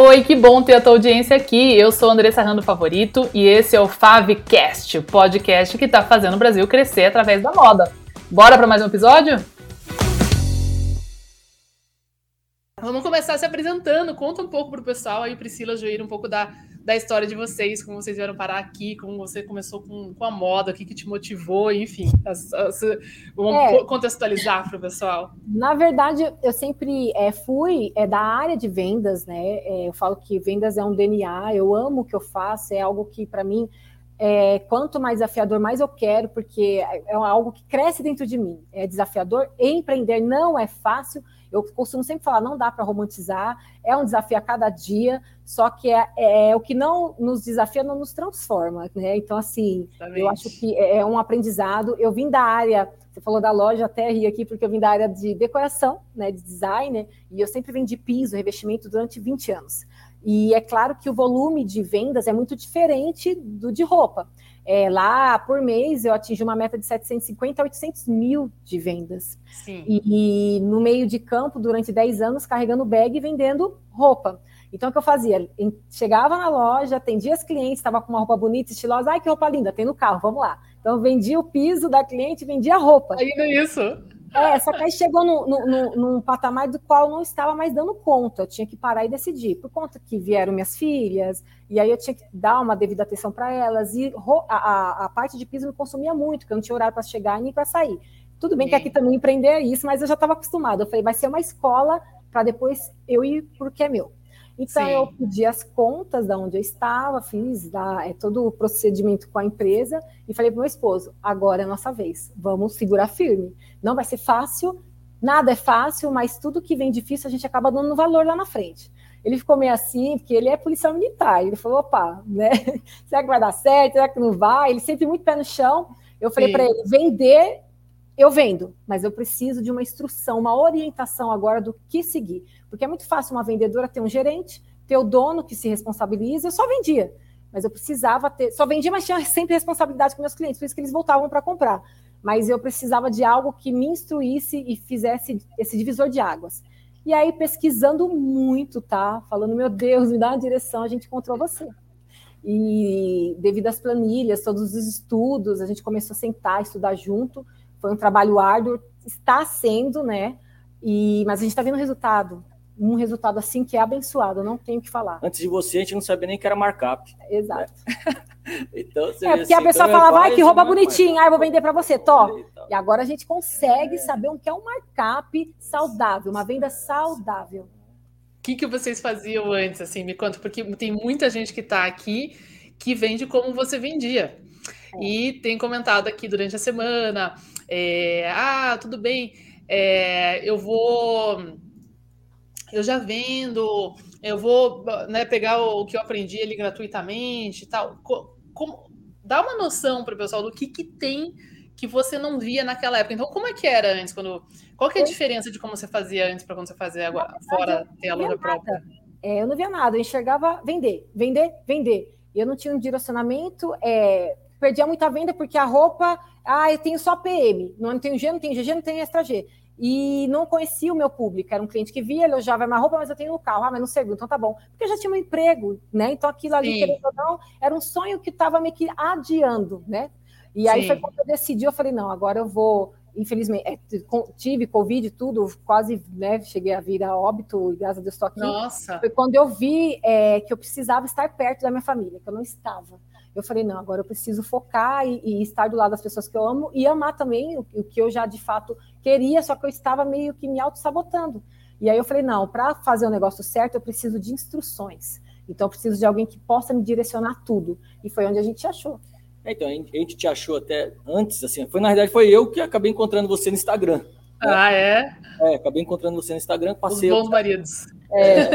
Oi, que bom ter a tua audiência aqui. Eu sou Andressa Rando Favorito e esse é o Favcast, o podcast que está fazendo o Brasil crescer através da moda. Bora para mais um episódio? Vamos começar se apresentando. Conta um pouco pro pessoal aí, Priscila, Joir, um pouco da, da história de vocês, como vocês vieram parar aqui, como você começou com, com a moda, o que, que te motivou, enfim. As, as, vamos é, contextualizar para o pessoal. Na verdade, eu sempre é, fui é, da área de vendas, né? É, eu falo que vendas é um DNA, eu amo o que eu faço, é algo que, para mim, é, quanto mais desafiador, mais eu quero, porque é algo que cresce dentro de mim. É desafiador. Empreender não é fácil eu costumo sempre falar, não dá para romantizar, é um desafio a cada dia, só que é, é, o que não nos desafia não nos transforma, né? Então, assim, Exatamente. eu acho que é, é um aprendizado. Eu vim da área, você falou da loja, até ri aqui, porque eu vim da área de decoração, né, de design, né? e eu sempre vendi piso, revestimento durante 20 anos. E é claro que o volume de vendas é muito diferente do de roupa. É, lá, por mês, eu atingi uma meta de 750 a 800 mil de vendas. E, e, no meio de campo, durante 10 anos, carregando bag e vendendo roupa. Então, o que eu fazia? Chegava na loja, atendia as clientes, estava com uma roupa bonita, estilosa. Ai, que roupa linda, tem no carro, vamos lá. Então, vendia o piso da cliente, vendia a roupa. Ainda isso. É, só que aí chegou no, no, no, num patamar do qual não estava mais dando conta. Eu tinha que parar e decidir. Por conta que vieram minhas filhas, e aí eu tinha que dar uma devida atenção para elas. E a, a, a, parte de piso me consumia muito, porque eu não tinha horário para chegar nem para sair. Tudo bem Sim. que aqui também empreender é isso, mas eu já estava acostumada. Eu falei, vai ser uma escola para depois eu ir para o que é meu. Então, Sim. eu pedi as contas da onde eu estava, fiz da, é, todo o procedimento com a empresa e falei para meu esposo: agora é a nossa vez, vamos segurar firme. Não vai ser fácil, nada é fácil, mas tudo que vem difícil a gente acaba dando valor lá na frente. Ele ficou meio assim, porque ele é policial militar. Ele falou: opa, né? será que vai dar certo? Será que não vai? Ele sempre muito pé no chão. Eu falei para ele: vender eu vendo, mas eu preciso de uma instrução, uma orientação agora do que seguir. Porque é muito fácil uma vendedora ter um gerente, ter o dono que se responsabiliza. Eu só vendia, mas eu precisava ter. Só vendia, mas tinha sempre responsabilidade com meus clientes, por isso que eles voltavam para comprar. Mas eu precisava de algo que me instruísse e fizesse esse divisor de águas. E aí, pesquisando muito, tá? Falando, meu Deus, me dá uma direção, a gente encontrou você. E devido às planilhas, todos os estudos, a gente começou a sentar, estudar junto foi um trabalho árduo, está sendo, né? E, mas a gente está vendo resultado. Um resultado assim que é abençoado, não tenho o que falar. Antes de você, a gente não sabia nem que era markup. Exato. Né? então, é, porque assim, a pessoa então falava, ai, que roupa bonitinha, ai, eu vou vender para você, to. E agora a gente consegue é. saber o que é um markup saudável, uma venda saudável. O que, que vocês faziam antes, assim, me conta, porque tem muita gente que está aqui que vende como você vendia. É. E tem comentado aqui durante a semana, é, ah, tudo bem, é, eu vou, eu já vendo, eu vou né, pegar o que eu aprendi ali gratuitamente e tal. Como, dá uma noção para o pessoal do que, que tem que você não via naquela época. Então, como é que era antes? Quando, qual que é a diferença de como você fazia antes para quando você fazia agora, fora ter a loja própria? É, eu não via nada, eu enxergava vender, vender, vender. Eu não tinha um direcionamento, é, perdia muita venda porque a roupa, ah, eu tenho só PM, não tenho G, não tenho GG, não tenho extra G. E não conhecia o meu público, era um cliente que via, elogiava minha roupa, mas eu tenho no carro, ah, mas não serviu, então tá bom. Porque eu já tinha um emprego, né? Então aquilo ali, querendo ou não, era um sonho que estava meio que adiando, né? E aí Sim. foi quando eu decidi, eu falei, não, agora eu vou, infelizmente, é, tive Covid tudo, quase, né, cheguei a vir a óbito, e graças a Deus estou aqui. Nossa! Foi quando eu vi é, que eu precisava estar perto da minha família, que eu não estava eu falei, não, agora eu preciso focar e, e, estar do lado das pessoas que eu amo e amar também o, o que eu já de fato queria, só que eu estava meio que me auto-sabotando. E aí eu falei, não, para fazer o negócio certo, eu preciso de instruções. Então eu preciso de alguém que possa me direcionar tudo. E foi onde a gente achou. É, então, a gente te achou até antes, assim, foi na verdade foi eu que acabei encontrando você no Instagram. Né? Ah, é? É, acabei encontrando você no Instagram, passei. Os bons maridos. É.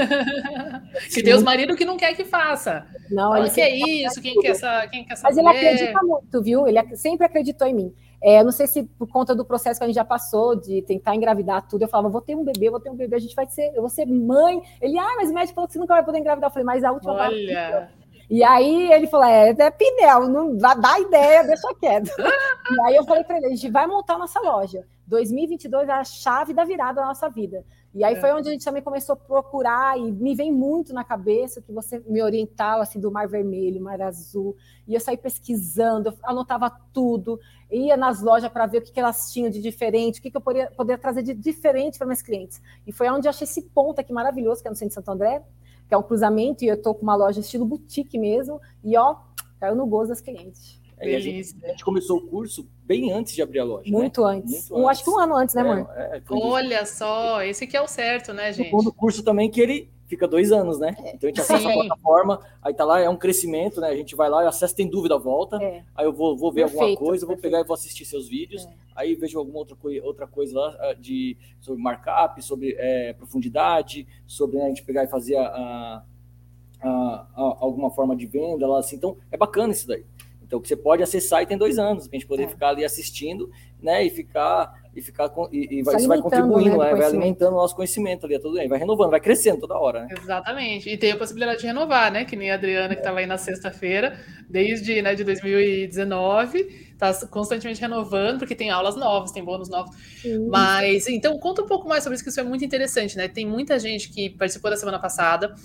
que tem os maridos que não quer que faça. Não, ele que é isso, quem quer essa, quem quer essa Mas mulher? ele acredita muito, viu? Ele sempre acreditou em mim. É, eu não sei se por conta do processo que a gente já passou de tentar engravidar tudo, eu falava, vou ter um bebê, vou ter um bebê, a gente vai ser, eu vou ser mãe. Ele, ah, mas o médico falou que você nunca vai poder engravidar. Eu falei, mas a última Olha. E aí ele falou: é, é Pinel, não dá, dá ideia, deixa quieto. e aí eu falei para ele, a gente vai montar a nossa loja. 2022 é a chave da virada da nossa vida. E aí é. foi onde a gente também começou a procurar e me vem muito na cabeça que você me orientava assim do Mar Vermelho, Mar Azul, e eu saí pesquisando, eu anotava tudo, ia nas lojas para ver o que, que elas tinham de diferente, o que, que eu poderia, poderia trazer de diferente para meus clientes. E foi onde eu achei esse ponto aqui maravilhoso, que é no centro de Santo André, que é um cruzamento, e eu estou com uma loja estilo boutique mesmo, e ó, caiu no gosto das clientes. É, a, gente, a, gente, começou o curso bem antes de abrir a loja. Né? Muito né? antes. Muito um, acho que um ano antes, né, é, amor? É, Olha só, esse que é o certo, né, gente? O curso também que ele fica dois anos, né? É. Então a gente acessa Sim. a plataforma, aí tá lá, é um crescimento, né? A gente vai lá, acessa, tem dúvida, volta. É. Aí eu vou, vou ver perfeito, alguma coisa, vou pegar e vou assistir seus vídeos. É. Aí vejo alguma outra, outra coisa lá ah, de, sobre markup, sobre é, profundidade, sobre né, a gente pegar e fazer a, a, a, alguma forma de venda lá, assim. Então é bacana isso daí. Então, que você pode acessar e tem dois anos, para a gente poder é. ficar ali assistindo, né? E ficar e ficar e, e vai, vai contribuindo, né, vai alimentando o nosso conhecimento ali, tudo bem, vai renovando, vai crescendo toda hora, né? Exatamente. E tem a possibilidade de renovar, né? Que nem a Adriana que estava aí na sexta-feira, desde né, de 2019, está constantemente renovando, porque tem aulas novas, tem bônus novos. Mas então conta um pouco mais sobre isso, que isso é muito interessante, né? Tem muita gente que participou da semana passada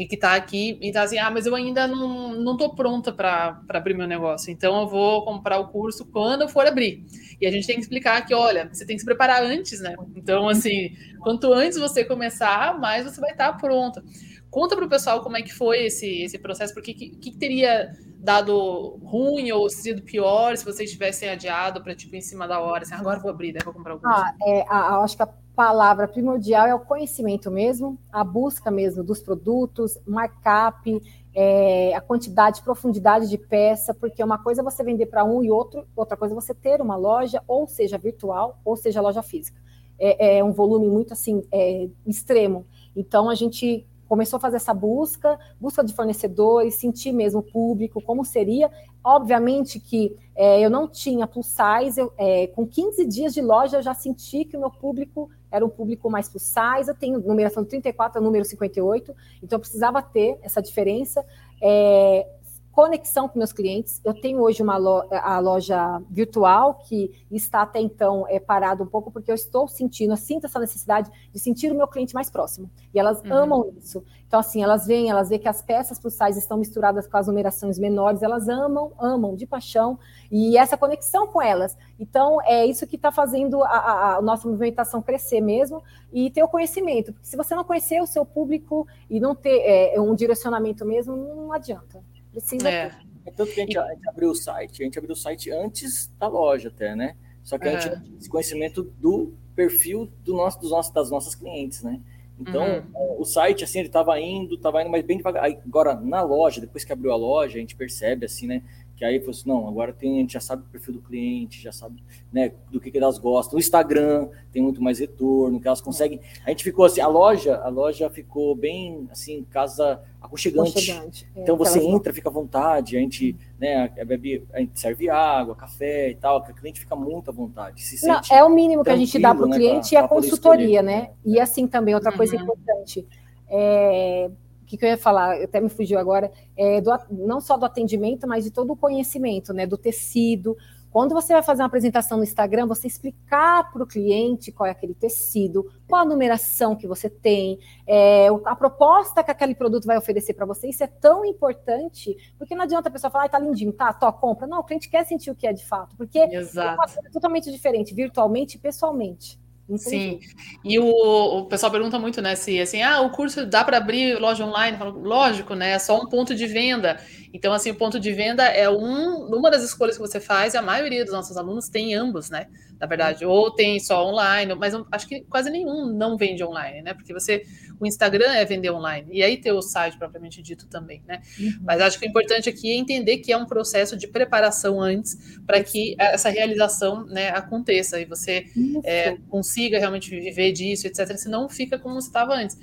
e que está aqui e está assim, ah, mas eu ainda não, não tô pronta para abrir meu negócio, então eu vou comprar o curso quando eu for abrir. E a gente tem que explicar que, olha, você tem que se preparar antes, né? Então, assim, quanto antes você começar, mais você vai estar pronta. Conta para o pessoal como é que foi esse, esse processo, porque que, que teria dado ruim ou sido pior se vocês tivessem adiado para, tipo, em cima da hora, assim, agora vou abrir, né, vou comprar curso. Ah, é, a, acho que a palavra primordial é o conhecimento mesmo, a busca mesmo dos produtos, markup, é, a quantidade, profundidade de peça, porque uma coisa é você vender para um e outro, outra coisa é você ter uma loja, ou seja virtual, ou seja loja física. É, é um volume muito assim é, extremo. Então a gente começou a fazer essa busca, busca de fornecedores, sentir mesmo o público, como seria. Obviamente que é, eu não tinha plus size, eu, é, com 15 dias de loja eu já senti que o meu público era um público mais plus size, eu tenho numeração 34 a número 58, então eu precisava ter essa diferença. É, conexão com meus clientes. Eu tenho hoje uma loja, a loja virtual que está até então é parado um pouco porque eu estou sentindo, eu sinto essa necessidade de sentir o meu cliente mais próximo. E elas uhum. amam isso. Então assim, elas vêm, elas veem que as peças plus size estão misturadas com as numerações menores, elas amam, amam de paixão e essa conexão com elas. Então é isso que está fazendo a, a, a, nossa movimentação crescer mesmo e ter o conhecimento. Porque se você não conhecer o seu público e não ter é, um direcionamento mesmo, não adianta. Precisa. É. é tanto que a gente, a gente, abriu o site, a gente abriu o site antes da loja até, né? Só que a gente tinha esse conhecimento do perfil do nosso, dos nossos, das nossas clientes, né? Então, uhum. o site, assim, ele estava indo, estava indo, mas bem devagar. Agora, na loja, depois que abriu a loja, a gente percebe, assim, né? Que aí falou assim, não, agora tem, a gente já sabe o perfil do cliente, já sabe né, do que, que elas gostam. No Instagram tem muito mais retorno, que elas conseguem. A gente ficou assim, a loja, a loja ficou bem assim, casa aconchegante. aconchegante. É, então você entra, fica à vontade, a gente, né, a, bebe, a gente serve água, café e tal, a cliente fica muito à vontade. Se não, é o mínimo que a gente dá para o né, cliente pra, e a consultoria, escolher, né? E assim também, outra coisa uhum. importante. É, que, que eu ia falar, até me fugiu agora, é do, não só do atendimento, mas de todo o conhecimento, né, do tecido. Quando você vai fazer uma apresentação no Instagram, você explicar para o cliente qual é aquele tecido, qual a numeração que você tem, é, a proposta que aquele produto vai oferecer para você, isso é tão importante, porque não adianta a pessoa falar, ah, tá lindinho, tá, tó, compra. Não, o cliente quer sentir o que é de fato, porque Exato. é uma coisa totalmente diferente, virtualmente e pessoalmente. Sim. E o, o pessoal pergunta muito, né, se assim, ah, o curso dá para abrir loja online? Falo, Lógico, né? É só um ponto de venda. Então, assim, o ponto de venda é um, uma das escolhas que você faz, e a maioria dos nossos alunos tem ambos, né? Na verdade, ou tem só online, mas acho que quase nenhum não vende online, né? Porque você, o Instagram é vender online, e aí ter o site propriamente dito também, né? Uhum. Mas acho que o importante aqui é entender que é um processo de preparação antes para que essa realização né, aconteça e você é, consiga realmente viver disso, etc. Senão fica como estava antes.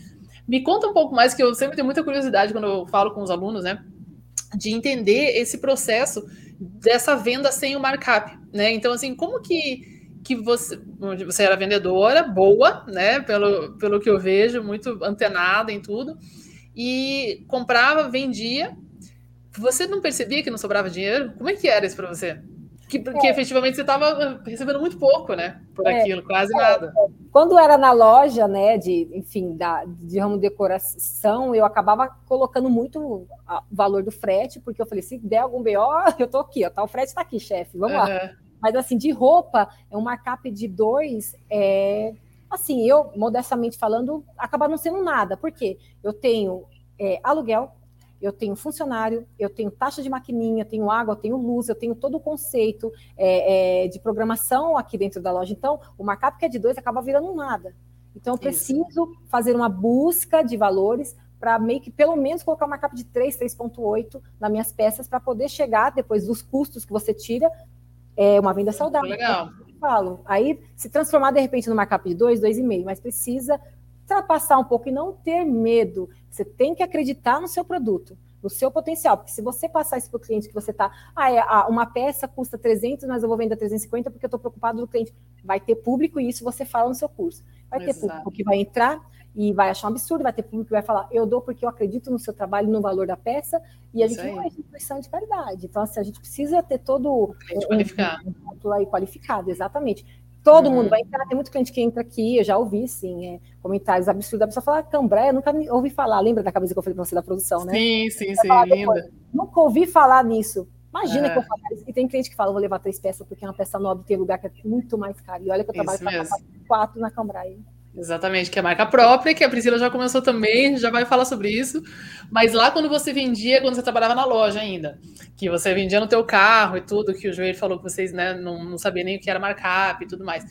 Me conta um pouco mais, que eu sempre tenho muita curiosidade quando eu falo com os alunos, né? de entender esse processo dessa venda sem o markup, né? Então, assim, como que que você, você era vendedora boa, né? Pelo, pelo que eu vejo, muito antenada em tudo, e comprava, vendia. Você não percebia que não sobrava dinheiro? Como é que era isso para você? que, que é. efetivamente você estava recebendo muito pouco, né? Por é. aquilo, quase é. nada. Quando era na loja, né, de, enfim, da, de ramo de decoração, eu acabava colocando muito o valor do frete, porque eu falei, se der algum BO, eu tô aqui, ó, tá, o frete tá aqui, chefe, vamos lá. Mas assim, de roupa, é um markup de dois, é, assim, eu, modestamente falando, acaba não sendo nada. Por quê? Eu tenho é, aluguel, eu tenho funcionário, eu tenho taxa de maquininha, eu tenho água, eu tenho luz, eu tenho todo o conceito é, é, de programação aqui dentro da loja. Então, o markup que é de dois acaba virando nada. Então, eu preciso Isso. fazer uma busca de valores para meio que pelo menos colocar uma markup de 3, 3,8 nas minhas peças para poder chegar, depois dos custos que você tira, é uma venda saudável. Legal. Falo. Aí, se transformar de repente no markup de 2, 2,5, mas precisa ultrapassar um pouco e não ter medo. Você tem que acreditar no seu produto, no seu potencial. Porque se você passar isso para o cliente que você está, ah, é, ah, uma peça custa 300, mas eu vou vender 350 porque eu estou preocupado do cliente. Vai ter público e isso você fala no seu curso. Vai ter Exato. público que vai entrar e vai achar um absurdo, vai ter público que vai falar, eu dou porque eu acredito no seu trabalho, no valor da peça, e a gente não é instituição de caridade. Então, assim, a gente precisa ter todo qualificado. Um, um, qualificado, exatamente. Todo uhum. mundo vai entrar, tem muito cliente que entra aqui, eu já ouvi, sim, é, comentários absurdos, a pessoa fala, Cambré, eu nunca ouvi falar, lembra da camisa que eu falei para você da produção, né? Sim, sim, sim, linda. Nunca ouvi falar nisso. Imagina é. que eu falo isso. E tem cliente que fala, vou levar três peças, porque é uma peça nobre, tem lugar que é muito mais caro. E olha que eu trabalho com quatro na Cambrai. Exatamente, que é marca própria, que a Priscila já começou também, já vai falar sobre isso. Mas lá quando você vendia, quando você trabalhava na loja ainda, que você vendia no teu carro e tudo, que o Joelho falou que vocês né, não, não sabiam nem o que era markup e tudo mais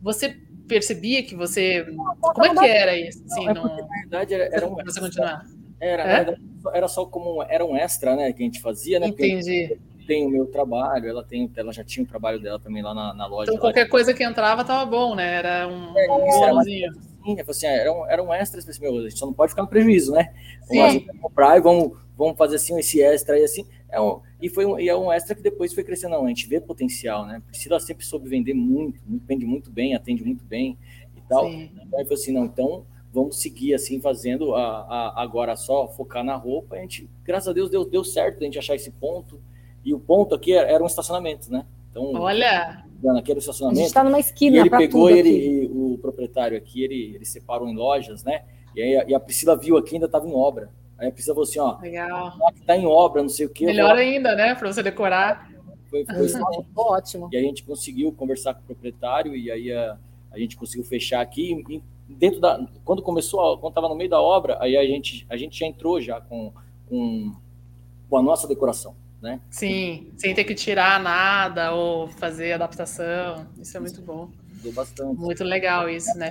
você percebia que você. Como é que era isso? Assim, não, é na verdade, era, era um. Você continuar. Era, é? era, era, só como. Era um extra, né? Que a gente fazia, né? Entendi. Tem o meu trabalho, ela, tem, ela já tinha o trabalho dela também lá na, na loja. Então qualquer coisa que entrava tava bom, né? Era um. É, um Sim, assim, era, um, era um extra, assim, meu, a gente só não pode ficar no prejuízo, né? Vamos comprar e vamos, vamos fazer assim esse extra e assim. É um, e foi um, e é um extra que depois foi crescendo. Não, a gente vê potencial, né? Priscila sempre soube vender muito, vende muito bem, atende muito bem e tal. Sim. Então, aí foi assim, não, então vamos seguir assim, fazendo a, a, agora só focar na roupa. A gente, graças a Deus, deu, deu certo a gente achar esse ponto. E o ponto aqui era, era um estacionamento, né? Então, Olha! Naquele estacionamento. A gente está numa esquina. E ele pegou ele, o proprietário aqui, ele, ele separou em lojas, né? E aí e a Priscila viu aqui, ainda estava em obra. Aí a Priscila falou assim, ó, Legal. tá em obra, não sei o quê. Melhor ainda, né, para você decorar. Foi, foi uhum. ótimo. E a gente conseguiu conversar com o proprietário e aí a, a gente conseguiu fechar aqui. E dentro da, quando começou, quando estava no meio da obra, aí a gente, a gente já entrou já com, com, com a nossa decoração. Né? Sim, sem ter que tirar nada ou fazer adaptação. Isso é muito bom. Bastante. Muito legal isso, né?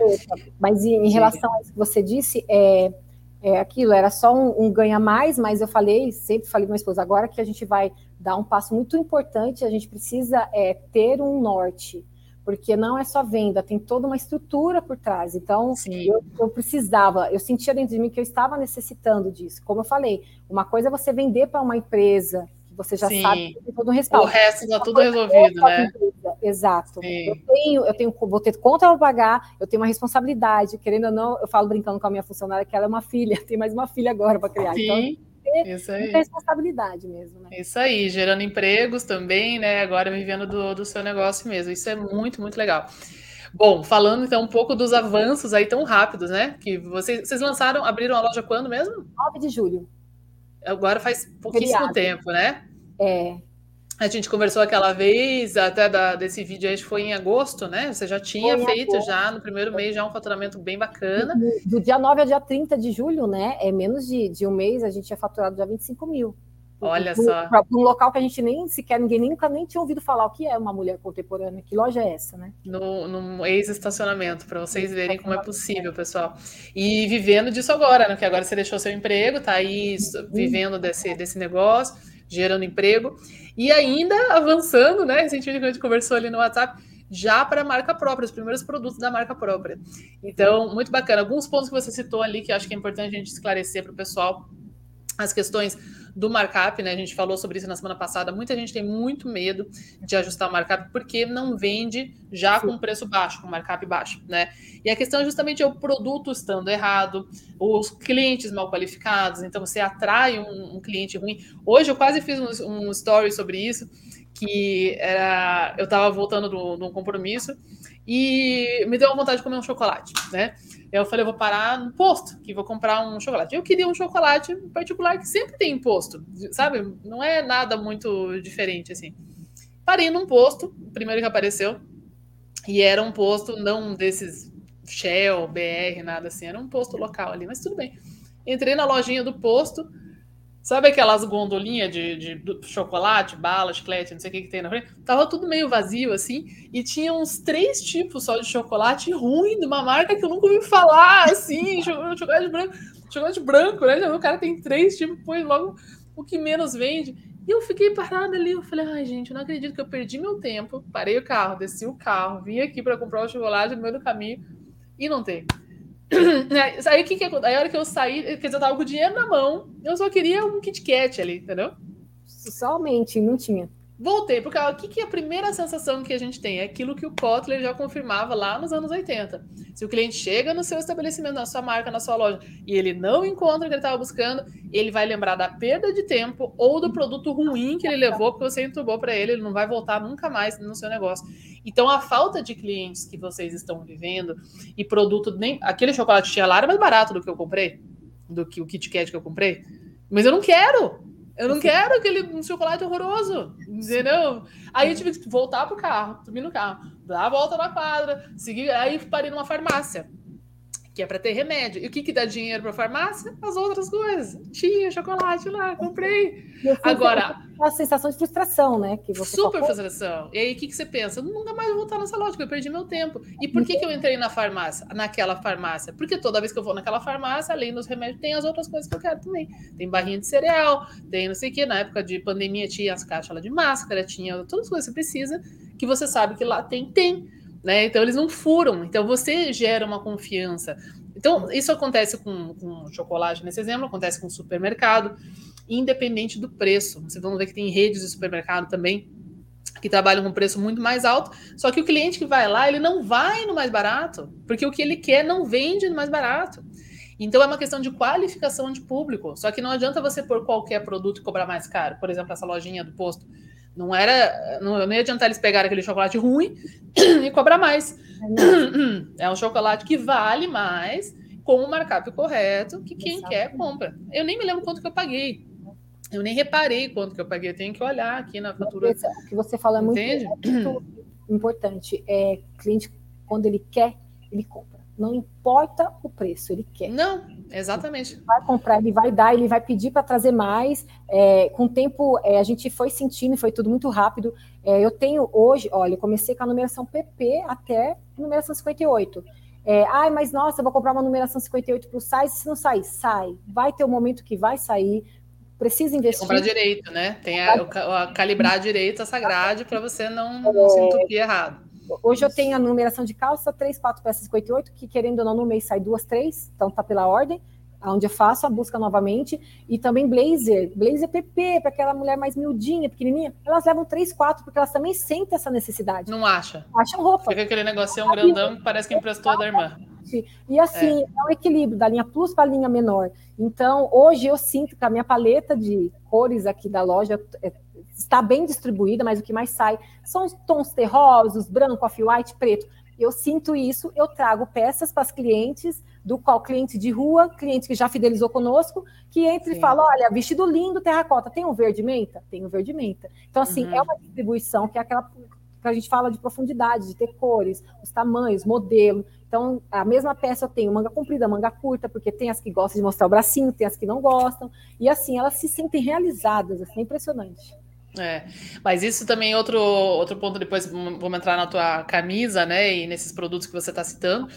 Mas em relação a isso que você disse, é, é aquilo, era só um, um ganha mais, mas eu falei, sempre falei com minha esposa, agora que a gente vai dar um passo muito importante, a gente precisa é, ter um norte, porque não é só venda, tem toda uma estrutura por trás. Então, eu, eu, precisava, eu sentia dentro de mim que eu estava necessitando disso. Como eu falei, uma coisa é você vender para uma empresa você já Sim. sabe que tem todo um respaldo. O resto está tudo resolvido, né? Exato. Eu tenho, eu tenho, vou ter conta para pagar, eu tenho uma responsabilidade, querendo ou não, eu falo brincando com a minha funcionária que ela é uma filha, tem mais uma filha agora para criar. Sim. Então, isso aí. responsabilidade mesmo, né? Isso aí, gerando empregos também, né? Agora vivendo do, do seu negócio mesmo. Isso é muito, muito legal. Bom, falando então um pouco dos avanços aí tão rápidos, né? Que vocês, vocês lançaram, abriram a loja quando mesmo? 9 de julho. Agora faz pouquíssimo Feriado. tempo, né? É. A gente conversou aquela vez, até da, desse vídeo aí foi em agosto, né? Você já tinha foi feito agosto. já no primeiro mês já um faturamento bem bacana. Do, do, dia 9 ao dia 30 de julho, né? É menos de, de um mês, a gente tinha faturado já 25 mil. Olha só. Para um local que a gente nem sequer, ninguém nunca nem tinha ouvido falar o que é uma mulher contemporânea. Que loja é essa, né? No, no ex-estacionamento, para vocês verem como é possível, pessoal. E vivendo disso agora, né? Que agora você deixou seu emprego, tá aí vivendo desse, desse negócio gerando emprego, e ainda avançando, né? Recentemente a gente conversou ali no WhatsApp, já para a marca própria, os primeiros produtos da marca própria. Então, muito bacana. Alguns pontos que você citou ali que eu acho que é importante a gente esclarecer para o pessoal, as questões do markup, né? A gente falou sobre isso na semana passada. Muita gente tem muito medo de ajustar o markup porque não vende já com preço baixo, com markup baixo, né? E a questão é justamente é o produto estando errado, os clientes mal qualificados, então você atrai um, um cliente ruim. Hoje eu quase fiz um, um story sobre isso que era eu estava voltando de um compromisso e me deu vontade de comer um chocolate, né? Eu falei, eu vou parar no posto, que vou comprar um chocolate. Eu queria um chocolate particular que sempre tem imposto, sabe? Não é nada muito diferente assim. Parei num posto, o primeiro que apareceu, e era um posto não desses Shell, BR, nada assim, era um posto local ali, mas tudo bem. Entrei na lojinha do posto, Sabe aquelas gondolinhas de, de, chocolate, bala, chiclete, não sei o que, que tem na frente? Tava tudo meio vazio, assim, e tinha uns três tipos só de chocolate ruim, de uma marca que eu nunca ouvi falar, assim, chocolate branco, chocolate branco, né? O cara tem três tipos, põe logo o que menos vende. E eu fiquei parada ali, eu falei, ai, gente, eu não acredito que eu perdi meu tempo, parei o carro, desci o carro, vim aqui para comprar o chocolate no meio do caminho e não tem. aí, que que, aí a hora que eu saí, quer dizer, eu tava com o dinheiro na mão, eu só queria um Kit Kat ali, entendeu? Somente, não tinha. Voltei, porque o que, que é a primeira sensação que a gente tem? É aquilo que o Kotler já confirmava lá nos anos 80. Se o cliente chega no seu estabelecimento, na sua marca, na sua loja, e ele não encontra o que ele estava buscando, ele vai lembrar da perda de tempo ou do produto ruim que ele levou, porque você entubou para ele, ele não vai voltar nunca mais no seu negócio. Então, a falta de clientes que vocês estão vivendo e produto, nem aquele chocolate tinha lá era mais barato do que eu comprei, do que o Kit Kat que eu comprei, mas eu não quero. Eu não quero aquele chocolate horroroso, entendeu? Aí eu tive que voltar pro carro, subir no carro, dar a volta na quadra, seguir, aí parei numa farmácia que é para ter remédio. E o que, que dá dinheiro para farmácia? As outras coisas. Tinha chocolate lá, comprei. Agora. A sensação de frustração, né? Que você super frustração. E aí, o que, que você pensa? Nunca mais vou voltar nessa loja, eu perdi meu tempo. E por que, que eu entrei na farmácia, naquela farmácia? Porque toda vez que eu vou naquela farmácia, além dos remédios, tem as outras coisas que eu quero também. Tem barrinha de cereal, tem não sei o quê. Na época de pandemia tinha as caixas lá de máscara, tinha todas as coisas que você precisa, que você sabe que lá tem, tem. Né? Então eles não furam, então você gera uma confiança. Então, isso acontece com, com chocolate nesse exemplo, acontece com supermercado, independente do preço. Vocês vão ver que tem redes de supermercado também que trabalham com preço muito mais alto, só que o cliente que vai lá, ele não vai no mais barato, porque o que ele quer não vende no mais barato. Então é uma questão de qualificação de público. Só que não adianta você pôr qualquer produto e cobrar mais caro. Por exemplo, essa lojinha do posto não era. Não, não ia adiantar eles pegarem aquele chocolate ruim e cobrar mais. É um chocolate que vale mais, com o markup correto, que quem quer compra. Eu nem me lembro quanto que eu paguei. Eu nem reparei quanto que eu paguei. Eu tenho que olhar aqui na fatura. O que você fala é muito, é muito importante. É cliente, quando ele quer, ele compra. Não importa o preço, ele quer. Não, exatamente. Ele vai comprar, ele vai dar, ele vai pedir para trazer mais. É, com o tempo, é, a gente foi sentindo, foi tudo muito rápido. É, eu tenho hoje, olha, eu comecei com a numeração PP até numeração 58. É, Ai, mas nossa, eu vou comprar uma numeração 58 para o site, se não sair, sai. Vai ter um momento que vai sair, precisa investir. Comprar direito, né? Tem a, a, a calibrar direito essa grade para você não, não se entupir errado. Hoje eu tenho a numeração de calça, 3, 4 peças 58, que querendo ou não, no mês sai duas, três, então tá pela ordem, onde eu faço a busca novamente. E também blazer, blazer PP, para aquela mulher mais miudinha, pequenininha, elas levam 3, 4, porque elas também sentem essa necessidade. Não acha? Acham roupa. Fica aquele negocinho grandão que parece que emprestou da irmã. E assim, é. é um equilíbrio da linha plus para a linha menor. Então, hoje eu sinto que a minha paleta de cores aqui da loja é está bem distribuída, mas o que mais sai são os tons terrosos, branco, off-white, preto. Eu sinto isso, eu trago peças para os clientes, do qual cliente de rua, cliente que já fidelizou conosco, que entra Sim. e fala: olha, vestido lindo, terracota, tem um verde menta? Tem um verde menta. Então, assim, uhum. é uma distribuição que é aquela que a gente fala de profundidade, de ter cores, os tamanhos, modelo. Então, a mesma peça eu tenho manga comprida, manga curta, porque tem as que gostam de mostrar o bracinho, tem as que não gostam. E assim, elas se sentem realizadas, assim, é impressionante. É, mas isso também é outro, outro ponto, depois vamos entrar na tua camisa, né, e nesses produtos que você está citando,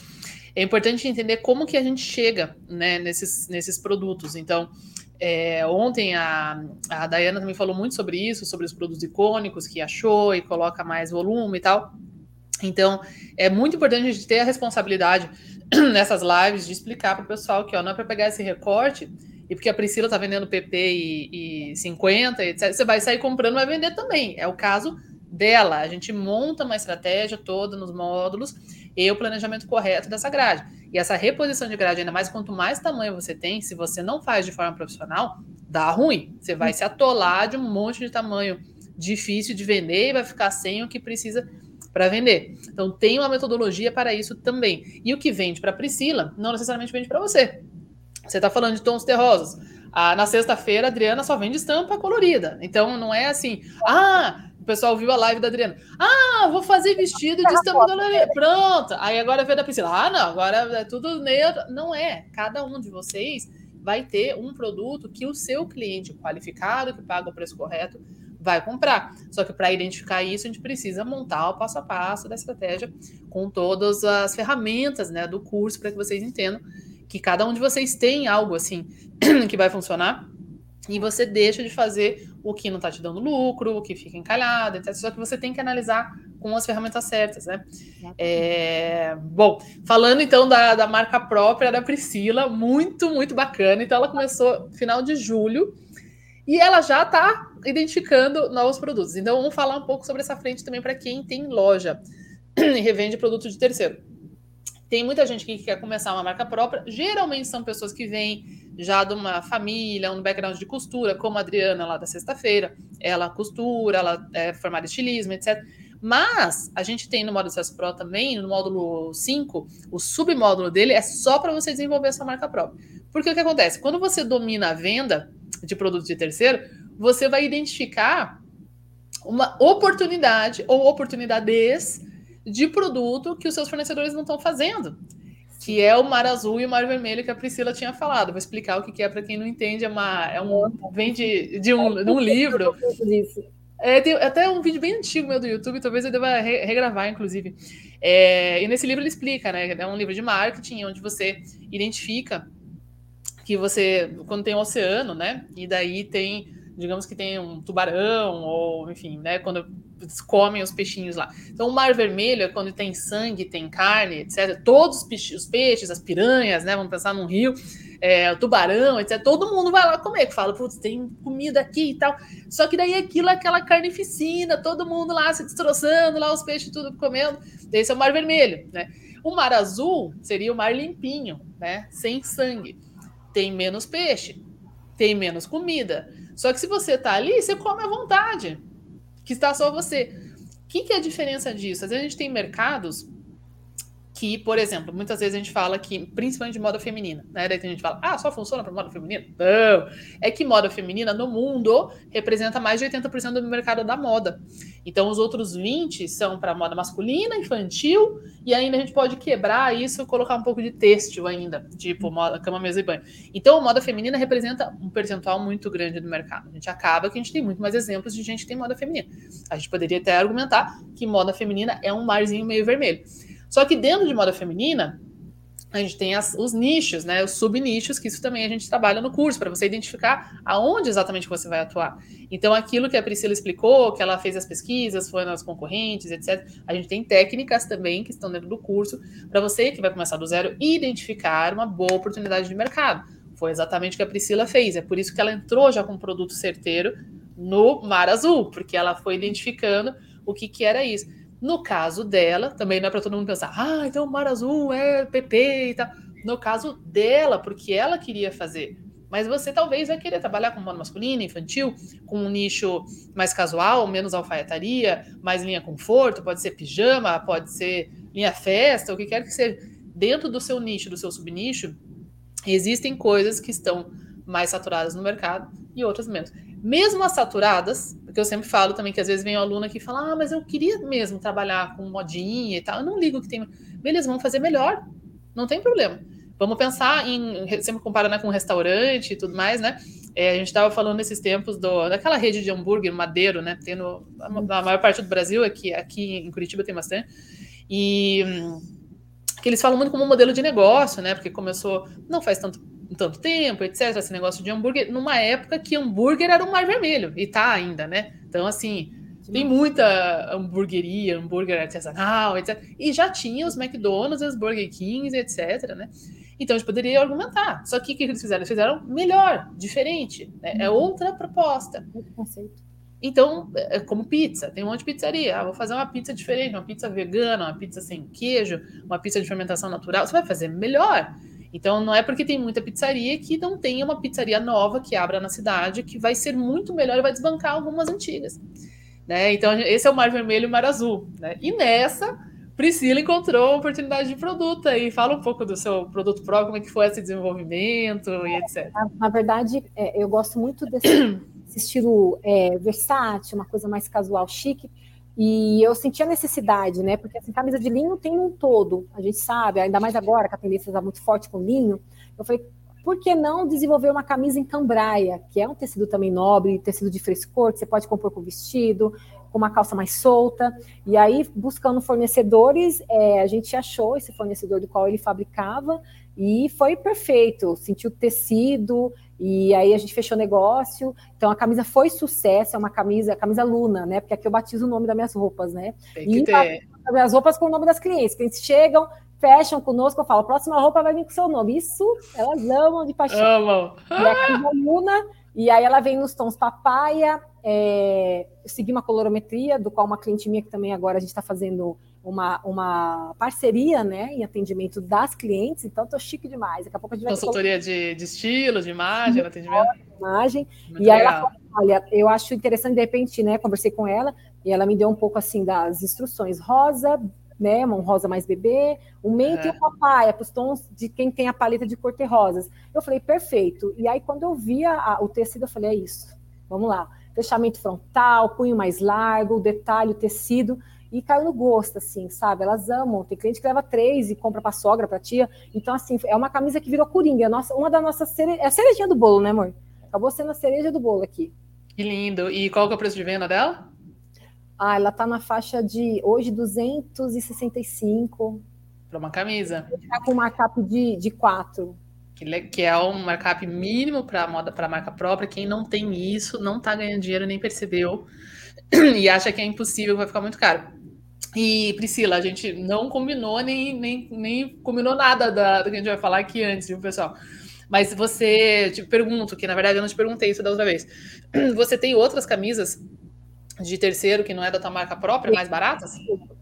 é importante entender como que a gente chega, né, nesses, nesses produtos, então, é, ontem a, a Dayana também falou muito sobre isso, sobre os produtos icônicos que achou e coloca mais volume e tal, então, é muito importante a gente ter a responsabilidade nessas lives de explicar para o pessoal que ó, não é para pegar esse recorte e porque a Priscila está vendendo PP e, e 50, etc., você vai sair comprando vai vender também. É o caso dela. A gente monta uma estratégia toda nos módulos e o planejamento correto dessa grade. E essa reposição de grade, ainda mais quanto mais tamanho você tem, se você não faz de forma profissional, dá ruim. Você vai se atolar de um monte de tamanho difícil de vender e vai ficar sem o que precisa para vender. Então tem uma metodologia para isso também. E o que vende para Priscila não necessariamente vende para você. Você está falando de tons terrosos. Ah, na sexta-feira, a Adriana só vende estampa colorida. Então não é assim, ah, o pessoal viu a live da Adriana. Ah, vou fazer vestido de estampa colorida. Pronto. Aí agora veio da Priscila. Ah, não, agora é tudo neutro. Não é. Cada um de vocês vai ter um produto que o seu cliente qualificado, que paga o preço correto, vai comprar. Só que para identificar isso, a gente precisa montar o passo a passo da estratégia com todas as ferramentas né, do curso para que vocês entendam que cada um de vocês tem algo assim que vai funcionar e você deixa de fazer o que não está te dando lucro, o que fica encalhado, etc. Só que você tem que analisar com as ferramentas certas, né? É... Bom, falando então da, da marca própria da Priscila, muito, muito bacana. Então ela começou final de julho e ela já está identificando novos produtos. Então vamos falar um pouco sobre essa frente também para quem tem loja e revende produto de terceiro. Tem muita gente que quer começar uma marca própria. Geralmente são pessoas que vêm já de uma família, um background de costura, como a Adriana lá da sexta-feira. Ela costura, ela é formada em estilismo, etc. Mas a gente tem no módulo Sucesso Pro também, no módulo 5, o submódulo dele é só para você desenvolver essa marca própria. Porque o que acontece? Quando você domina a venda de produtos de terceiro, você vai identificar uma oportunidade ou oportunidades de produto que os seus fornecedores não estão fazendo, que é o mar azul e o mar vermelho que a Priscila tinha falado. Vou explicar o que é para quem não entende. É, uma, é um vem de, de, um, de um livro. É, tem até um vídeo bem antigo meu do YouTube, talvez eu deva regravar, inclusive. É, e nesse livro ele explica, né? É um livro de marketing onde você identifica que você, quando tem um oceano, né? E daí tem digamos que tem um tubarão, ou enfim, né, quando comem os peixinhos lá. Então, o mar vermelho é quando tem sangue, tem carne, etc. Todos os peixes, as piranhas, né, vamos pensar num rio, é, o tubarão, etc. Todo mundo vai lá comer, que fala, putz, tem comida aqui e tal. Só que daí aquilo é aquela carnificina, todo mundo lá se destroçando, lá os peixes tudo comendo. Esse é o mar vermelho, né? O mar azul seria o mar limpinho, né, sem sangue. Tem menos peixe, tem menos comida só que se você tá ali, você come à vontade, que está só você. O que, que é a diferença disso? Às vezes a gente tem mercados que, por exemplo, muitas vezes a gente fala que, principalmente de moda feminina, né? Daí a gente fala, ah, só funciona para moda feminina? Não! É que moda feminina no mundo representa mais de 80% do mercado da moda. Então, os outros 20% são para moda masculina, infantil, e ainda a gente pode quebrar isso e colocar um pouco de têxtil ainda, tipo moda, cama, mesa e banho. Então, a moda feminina representa um percentual muito grande do mercado. A gente acaba que a gente tem muito mais exemplos de gente que tem moda feminina. A gente poderia até argumentar que moda feminina é um marzinho meio vermelho. Só que dentro de moda feminina, a gente tem as, os nichos, né? Os subnichos, que isso também a gente trabalha no curso, para você identificar aonde exatamente você vai atuar. Então, aquilo que a Priscila explicou, que ela fez as pesquisas, foi nas concorrentes, etc. A gente tem técnicas também que estão dentro do curso, para você que vai começar do zero, identificar uma boa oportunidade de mercado. Foi exatamente o que a Priscila fez. É por isso que ela entrou já com um produto certeiro no Mar Azul, porque ela foi identificando o que, que era isso. No caso dela, também não é para todo mundo pensar, ah, então o Mar Azul é PP e tal. No caso dela, porque ela queria fazer. Mas você talvez vai querer trabalhar com moda masculina, infantil, com um nicho mais casual, menos alfaiataria, mais linha conforto, pode ser pijama, pode ser linha festa, o que quer que seja. Dentro do seu nicho, do seu subnicho, existem coisas que estão mais saturadas no mercado e outras menos. Mesmo as saturadas, porque eu sempre falo também que às vezes vem um aluno que fala, ah, mas eu queria mesmo trabalhar com modinha e tal, eu não ligo que tem. Beleza, vamos fazer melhor, não tem problema. Vamos pensar em, sempre comparando com restaurante e tudo mais, né? É, a gente estava falando nesses tempos do, daquela rede de hambúrguer, Madeiro, né? Tem no, na maior parte do Brasil, aqui, aqui em Curitiba tem bastante. E que eles falam muito como um modelo de negócio, né? Porque começou não faz tanto tanto tempo, etc. Esse negócio de hambúrguer, numa época que hambúrguer era um mar vermelho, e tá ainda, né? Então, assim, tem muita hamburgueria, hambúrguer artesanal, etc. E já tinha os McDonald's, os Burger Kings, etc, né? Então, a gente poderia argumentar. Só que o que eles fizeram? Eles fizeram melhor, diferente. Né? É uhum. outra proposta. Outro conceito. Então, é como pizza, tem um monte de pizzaria. Ah, vou fazer uma pizza diferente, uma pizza vegana, uma pizza sem queijo, uma pizza de fermentação natural. Você vai fazer melhor. Então, não é porque tem muita pizzaria que não tenha uma pizzaria nova que abra na cidade, que vai ser muito melhor e vai desbancar algumas antigas. Né? Então, esse é o mar vermelho e o mar azul. Né? E nessa, Priscila encontrou oportunidade de produto aí. Fala um pouco do seu produto próprio, como é que foi esse desenvolvimento e etc. Na, na verdade, é, eu gosto muito desse, desse estilo é, versátil, uma coisa mais casual, chique. E eu senti a necessidade, né? Porque assim, camisa de linho tem um todo, a gente sabe, ainda mais agora que a tendência está muito forte com linho. Eu falei, por que não desenvolver uma camisa em cambraia, que é um tecido também nobre, tecido de frescor, que você pode compor com vestido, com uma calça mais solta. E aí, buscando fornecedores, é, a gente achou esse fornecedor do qual ele fabricava e foi perfeito. Sentiu tecido e aí a gente fechou negócio. Então a camisa foi sucesso, é uma camisa, camisa Luna, né? Porque aqui eu batizo o nome das minhas roupas, né? Tem que e ter. as roupas com o nome das clientes. Clientes chegam, fecham conosco, eu falo, próxima roupa vai vir com seu nome. Isso elas amam de paixão. Amam. E a camisa Luna, e aí ela vem nos tons papaya, é, eu segui uma colorometria, do qual uma cliente minha que também agora a gente está fazendo uma, uma parceria né, em atendimento das clientes, então estou chique demais. Daqui a pouco a gente vai Consultoria de, de estilo, de imagem, de atendimento. Imagem. Muito e aí ela falou, olha, eu acho interessante, de repente, né? Conversei com ela e ela me deu um pouco assim das instruções. Rosa, né? Um rosa mais bebê, um mento é. e um papaya, para os tons de quem tem a paleta de cor rosas. Eu falei, perfeito. E aí, quando eu via a, o tecido, eu falei, é isso. Vamos lá. Fechamento frontal, punho mais largo, o detalhe, o tecido e caiu no gosto, assim, sabe? Elas amam. Tem cliente que leva três e compra para sogra, para tia. Então, assim, é uma camisa que virou coringa. Nossa, uma das nossas cere... é a cerejinha do bolo, né, amor? Acabou sendo a cereja do bolo aqui. Que lindo. E qual que é o preço de venda dela? Ah, ela tá na faixa de hoje 265. Para uma camisa. Tá com markup de, de 4. Que, que é um markup mínimo para moda para marca própria. Quem não tem isso não tá ganhando dinheiro nem percebeu e acha que é impossível, vai ficar muito caro. E, Priscila, a gente não combinou nem, nem, nem combinou nada da, do que a gente vai falar aqui antes, viu, pessoal? Mas você, te pergunto, que na verdade eu não te perguntei isso da outra vez. Você tem outras camisas de terceiro que não é da tua marca própria, mais baratas?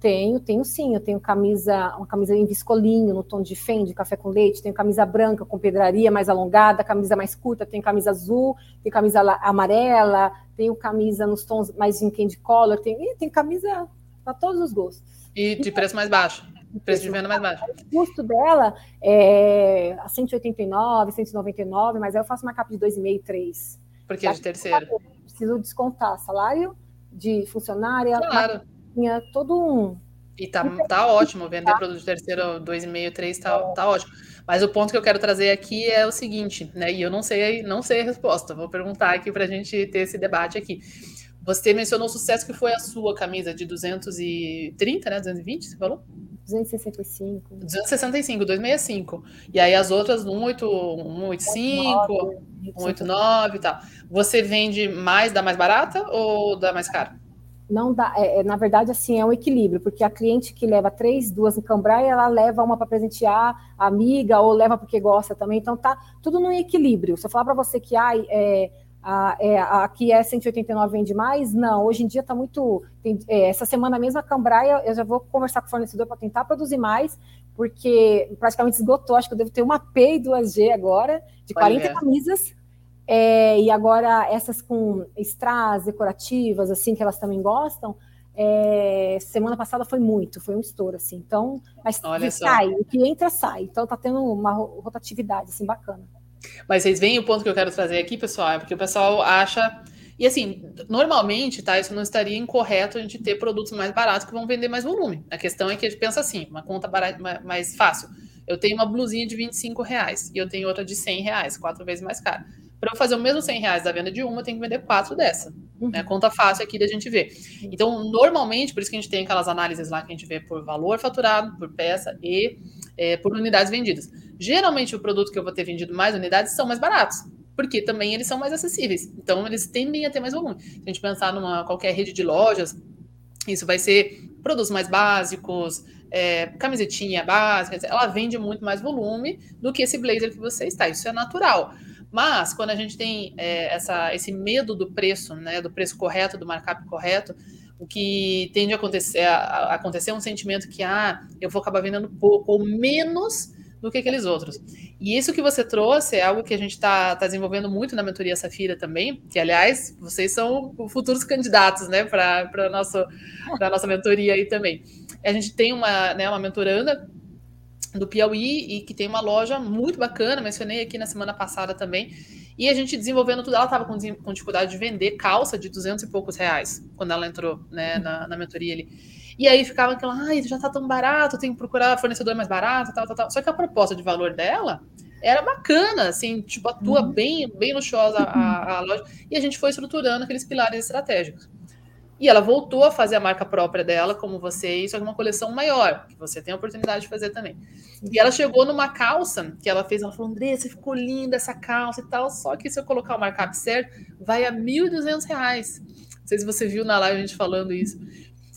Tenho, tenho sim. Eu tenho camisa, uma camisa em viscolinho, no tom de fende, café com leite, tenho camisa branca com pedraria mais alongada, camisa mais curta, tenho camisa azul, tenho camisa amarela, tenho camisa nos tons mais em candy color, tem, tem camisa para todos os gostos. E de preço mais baixo? Preço de venda mais baixo. O custo dela é a 189, 199, mas aí eu faço uma capa de 2,5, 3. Porque é de terceiro? Preciso descontar salário de funcionária, claro. tinha todo um. E tá, tá ótimo, vender produto de terceiro 2,5, 3 tá, tá ótimo. Mas o ponto que eu quero trazer aqui é o seguinte, né? E eu não sei, não sei a resposta, vou perguntar aqui para a gente ter esse debate aqui. Você mencionou o sucesso que foi a sua camisa de 230, né? 220, você falou? 265. 265, 265. E aí as outras 18, 185, 189 e tal. Você vende mais da mais barata ou da mais cara? Não dá, é, é, na verdade, assim, é um equilíbrio, porque a cliente que leva três, duas em Cambrai, ela leva uma para presentear a amiga, ou leva porque gosta também, então tá tudo no equilíbrio. Se eu falar para você que ai, é, a, é, aqui é 189 vende mais? Não, hoje em dia está muito. Tem, é, essa semana mesmo a Cambraia, eu já vou conversar com o fornecedor para tentar produzir mais, porque praticamente esgotou. Acho que eu devo ter uma P e 2G agora, de 40 Olha. camisas. É, e agora essas com strass decorativas, assim, que elas também gostam. É, semana passada foi muito, foi um estouro, assim. Então, mas Olha sai, só. o que entra sai. Então tá tendo uma rotatividade, assim, bacana. Mas vocês veem o ponto que eu quero trazer aqui, pessoal, é porque o pessoal acha. E assim, normalmente, tá? Isso não estaria incorreto a gente ter produtos mais baratos que vão vender mais volume. A questão é que a gente pensa assim, uma conta barata, mais fácil. Eu tenho uma blusinha de 25 reais e eu tenho outra de 100 reais, quatro vezes mais cara. Para eu fazer o mesmo 100 reais da venda de uma, eu tenho que vender quatro dessa. Uhum. Né? Conta fácil aqui da gente ver. Então, normalmente, por isso que a gente tem aquelas análises lá que a gente vê por valor faturado, por peça e é, por unidades vendidas. Geralmente, o produto que eu vou ter vendido mais unidades são mais baratos, porque também eles são mais acessíveis. Então, eles tendem a ter mais volume. Se a gente pensar numa qualquer rede de lojas, isso vai ser produtos mais básicos, é, camisetinha básica, ela vende muito mais volume do que esse blazer que você está. Isso é natural. Mas quando a gente tem é, essa, esse medo do preço, né, do preço correto, do markup correto, o que tende a acontecer, a, a acontecer é um sentimento que ah, eu vou acabar vendendo pouco ou menos do que aqueles outros. E isso que você trouxe é algo que a gente está tá desenvolvendo muito na mentoria Safira também, que, aliás, vocês são futuros candidatos né, para a nossa, nossa mentoria aí também. A gente tem uma, né, uma mentoranda do Piauí e que tem uma loja muito bacana, mencionei aqui na semana passada também. E a gente desenvolvendo tudo, ela estava com, com, dificuldade de vender calça de 200 e poucos reais quando ela entrou né, na, na mentoria ali. E aí ficava aquela, ai, já tá tão barato, tem que procurar fornecedor mais barato, tal, tal, tal. Só que a proposta de valor dela era bacana, assim, tipo, atua uhum. bem, bem luxuosa a, a loja. E a gente foi estruturando aqueles pilares estratégicos. E ela voltou a fazer a marca própria dela, como vocês, só uma coleção maior, que você tem a oportunidade de fazer também. E ela chegou numa calça que ela fez, ela falou, Andressa, ficou linda essa calça e tal, só que se eu colocar o markup certo, vai a R$ 1.200. Não sei se você viu na live a gente falando isso.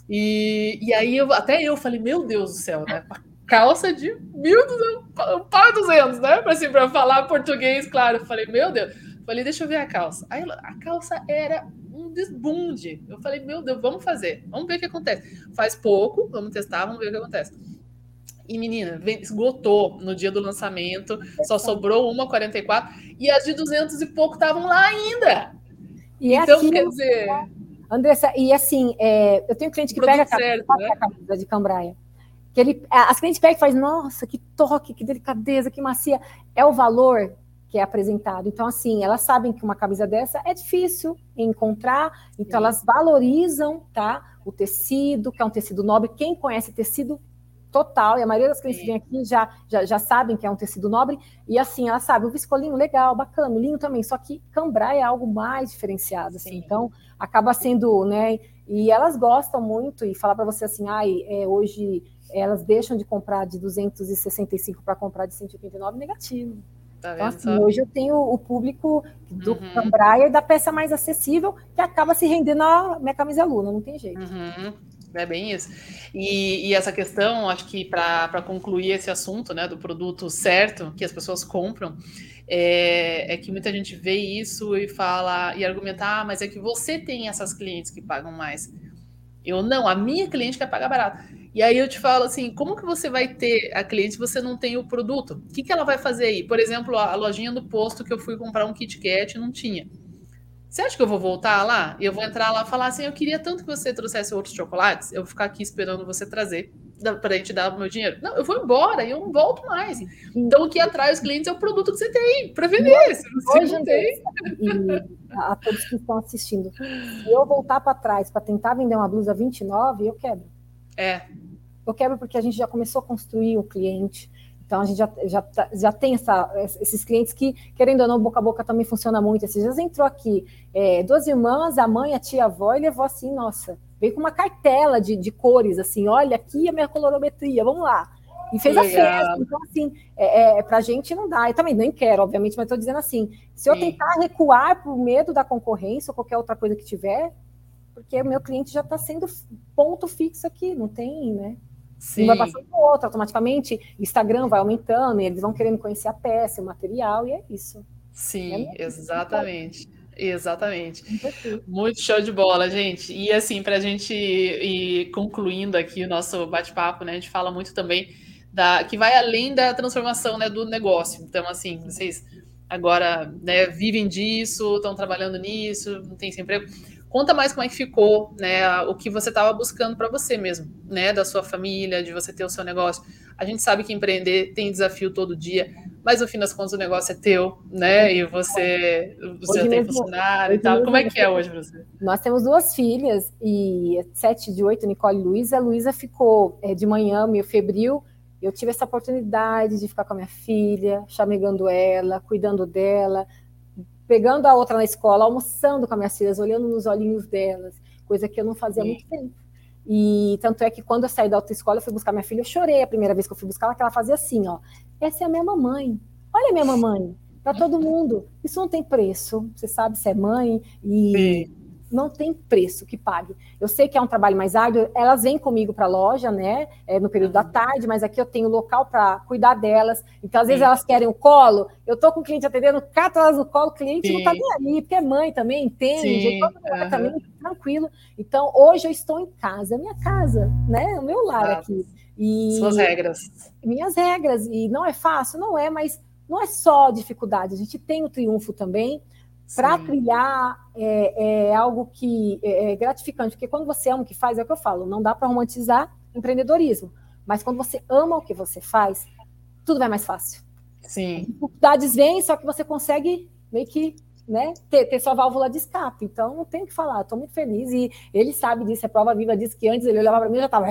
E, e aí eu, até eu falei, meu Deus do céu, né? Calça de 1.200, um par 200, né? Assim, para falar português, claro. Eu falei, meu Deus. Falei, deixa eu ver a calça. Aí a calça era desbunde. Eu falei, meu Deus, vamos fazer. Vamos ver o que acontece. Faz pouco, vamos testar, vamos ver o que acontece. E menina, esgotou no dia do lançamento, só sobrou uma 44 e as de 200 e pouco estavam lá ainda. E então, aqui, quer dizer, Andressa, e assim, é, eu tenho um cliente que pega certo, a, né? a camisa de cambraia. Que ele, as clientes pegam e fazem, nossa, que toque, que delicadeza, que macia. É o valor que é apresentado. Então, assim, elas sabem que uma camisa dessa é difícil encontrar, então Sim. elas valorizam, tá? O tecido, que é um tecido nobre. Quem conhece tecido total, e a maioria das clientes que vem aqui já, já, já, sabem que é um tecido nobre, e assim, elas sabem, o viscolinho legal, bacana, linho também, só que cambrai é algo mais diferenciado, assim, então acaba sendo, né, e elas gostam muito, e falar para você assim, ai, é, hoje elas deixam de comprar de 265 para comprar de 189, negativo. Tá então, assim, hoje eu tenho o público do uhum. Cambraia e da peça mais acessível, que acaba se rendendo a minha camisa Luna, não tem jeito. Uhum. É bem isso. E, e essa questão, acho que para concluir esse assunto né, do produto certo que as pessoas compram, é, é, que muita gente vê isso e fala e argumenta, ah, mas é que você tem essas clientes que pagam mais. Eu não, a minha cliente quer pagar barato. E aí eu te falo assim, como que você vai ter a cliente se você não tem o produto? O que, que ela vai fazer aí? Por exemplo, a lojinha do posto que eu fui comprar um Kit Kat não tinha. Você acha que eu vou voltar lá? E eu vou entrar lá e falar assim, eu queria tanto que você trouxesse outros chocolates, eu vou ficar aqui esperando você trazer para a gente dar o meu dinheiro. Não, eu vou embora e eu não volto mais. Então, o que atrai os clientes é o produto que você tem para vender. Se você não tem... E a todos que estão assistindo, se eu voltar para trás para tentar vender uma blusa 29, eu quebro. É, eu quebro porque a gente já começou a construir o cliente. Então a gente já, já, tá, já tem essa, esses clientes que, querendo ou não, boca a boca também funciona muito. Esses dias entrou aqui é, duas irmãs, a mãe, a tia, a avó, e levou assim, nossa, veio com uma cartela de, de cores, assim, olha aqui a minha colorometria, vamos lá. E fez Legal. a festa. Então, assim, é, é, pra gente não dá. Eu também nem quero, obviamente, mas estou dizendo assim: se eu Sim. tentar recuar por medo da concorrência ou qualquer outra coisa que tiver, porque o meu cliente já está sendo ponto fixo aqui, não tem, né? Sim. Um vai passando para o outro, automaticamente Instagram vai aumentando e eles vão querendo conhecer a peça, o material, e é isso. Sim, é exatamente. Exatamente. Muito show de bola, gente. E assim, para a gente ir concluindo aqui o nosso bate-papo, né? A gente fala muito também da que vai além da transformação né, do negócio. Então, assim, vocês agora né, vivem disso, estão trabalhando nisso, não tem sem emprego. Conta mais como é que ficou, né? O que você estava buscando para você mesmo, né? Da sua família, de você ter o seu negócio. A gente sabe que empreender tem desafio todo dia, mas no fim das contas o negócio é teu, né? E você, você tem funcionário e tal. Como é que é hoje para você? Nós temos duas filhas, e sete de oito, Nicole e Luísa. A Luísa ficou é, de manhã meio febril. Eu tive essa oportunidade de ficar com a minha filha, chamegando ela, cuidando dela, pegando a outra na escola, almoçando com as minhas filhas, olhando nos olhinhos delas, coisa que eu não fazia há muito tempo. E tanto é que quando eu saí da autoescola, eu fui buscar minha filha, eu chorei a primeira vez que eu fui buscar ela, que ela fazia assim, ó. Essa é a minha mamãe. Olha a minha mamãe. Para todo mundo. Isso não tem preço. Você sabe se é mãe e, não tem preço que pague. Eu sei que é um trabalho mais árduo, elas vêm comigo para a loja, né, é, no período da tarde, mas aqui eu tenho local para cuidar delas. Então, às vezes, Sim. elas querem o colo, eu tô com o cliente atendendo, cato elas no colo, o cliente Sim. não tá nem aí, porque é mãe também, entende, todo mundo também tranquilo. Então, hoje eu estou em casa, é minha casa, né, o meu lar aqui. E Suas regras. Minhas regras. E não é fácil? Não é, mas não é só dificuldade, a gente tem o triunfo também. Para trilhar é, é, algo que é, é gratificante, porque quando você ama o que faz, é o que eu falo, não dá para romantizar empreendedorismo, mas quando você ama o que você faz, tudo vai mais fácil. Sim. As dificuldades vêm, só que você consegue meio que né, ter, ter sua válvula de escape. Então, não tenho o que falar, estou muito feliz. E ele sabe disso, é prova viva disso, que antes ele olhava para mim e já estava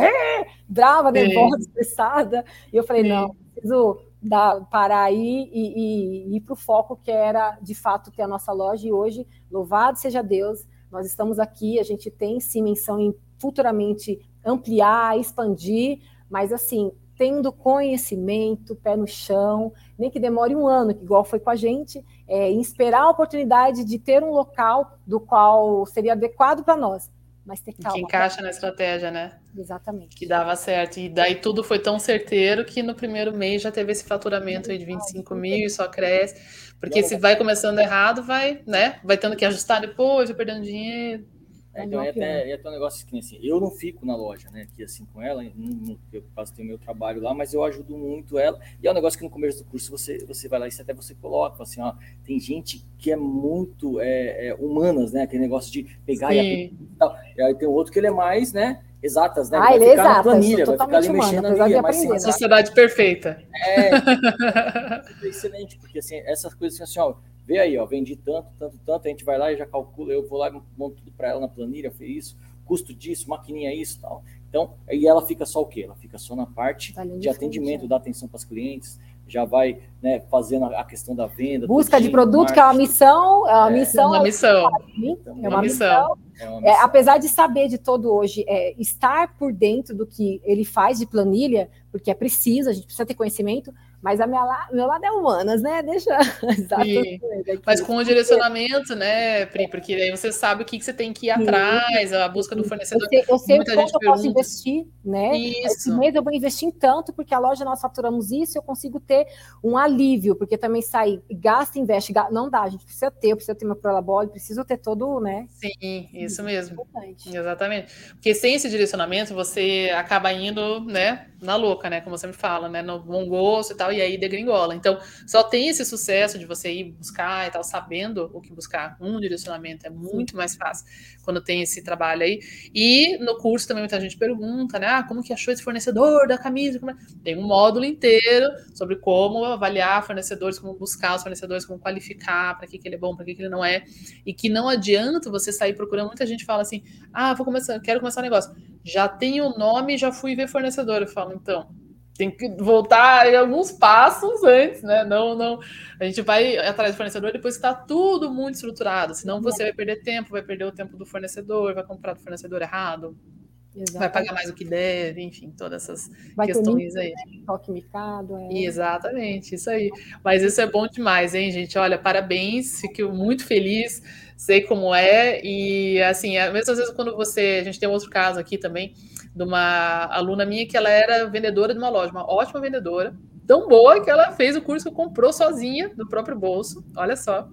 brava, nervosa, estressada. E eu falei, Sim. não, preciso dar, parar aí e, e, e ir para o foco que era, de fato, ter a nossa loja. E hoje, louvado seja Deus, nós estamos aqui, a gente tem sim menção em futuramente ampliar, expandir, mas assim, tendo conhecimento, pé no chão, nem que demore um ano, igual foi com a gente, é, esperar a oportunidade de ter um local do qual seria adequado para nós. Mas ter calma. Que encaixa na estratégia, né? Exatamente. Que dava certo. E daí tudo foi tão certeiro que no primeiro mês já teve esse faturamento aí de 25 mil e só cresce. Porque se vai começando errado, vai, né? Vai tendo que ajustar depois, vai perdendo dinheiro. É, então, é até, é até um negócio que, assim, eu não fico na loja, né, aqui assim com ela, não, eu quase tenho meu trabalho lá, mas eu ajudo muito ela, e é um negócio que no começo do curso você, você vai lá e até você coloca, assim, ó, tem gente que é muito é, é, humanas, né, aquele negócio de pegar Sim. e tal, e aí tem outro que ele é mais, né, exatas, né, ah, ele é exato, planilha, vai ficar ali mexendo ali, é mais aprender, Sociedade perfeita. É, é excelente, porque assim, essas coisas assim, ó, vê aí, ó, vendi tanto, tanto, tanto, a gente vai lá e já calcula, eu vou lá e monto tudo para ela na planilha, foi isso, custo disso, maquininha isso tal. Então, aí ela fica só o quê? Ela fica só na parte tá de atendimento, da atenção para os clientes, já vai né, fazendo a questão da venda. Busca de produto, que é uma missão. É uma é, missão. Uma missão. É uma missão. É uma missão. É, apesar de saber de todo hoje, é, estar por dentro do que ele faz de planilha, porque é preciso, a gente precisa ter conhecimento, mas a minha, meu lado é humanas, né? Deixa. Mas com o direcionamento, né, Pri? Porque aí você sabe o que, que você tem que ir atrás, a busca do fornecedor. Eu sei, eu sei Muita quanto eu posso investir, né? Isso. Esse mês eu vou investir em tanto, porque a loja nós faturamos isso, eu consigo ter um alívio, porque também sai, gasta, investe, gasta, não dá, a gente precisa ter, eu preciso ter meu prolabore, preciso ter todo, né? Sim, isso mesmo. Exatamente. Porque sem esse direcionamento, você acaba indo, né, na louca, né? Como você me fala, né? No bom gosto e tal e aí degringola. Então, só tem esse sucesso de você ir buscar e tal, sabendo o que buscar. Um direcionamento é muito mais fácil quando tem esse trabalho aí. E no curso também muita gente pergunta, né? Ah, como que achou esse fornecedor da camisa? É? Tem um módulo inteiro sobre como avaliar fornecedores, como buscar os fornecedores, como qualificar, para que, que ele é bom, para que, que ele não é. E que não adianta você sair procurando. Muita gente fala assim: ah, vou começar, quero começar um negócio. Já tenho o nome, já fui ver fornecedor. Eu falo, então, tem que voltar alguns passos antes, né? Não, não. A gente vai atrás do fornecedor depois que está tudo muito estruturado. Senão você vai perder tempo, vai perder o tempo do fornecedor, vai comprar do fornecedor errado, Exatamente. vai pagar mais do que deve, enfim, todas essas vai questões aí. Né? Toque micado, é. Exatamente, isso aí. Mas isso é bom demais, hein, gente? Olha, parabéns, fico muito feliz, sei como é. E assim, é, mesmo às vezes quando você. A gente tem outro caso aqui também de uma aluna minha que ela era vendedora de uma loja, uma ótima vendedora, tão boa que ela fez o curso que comprou sozinha do próprio bolso, olha só.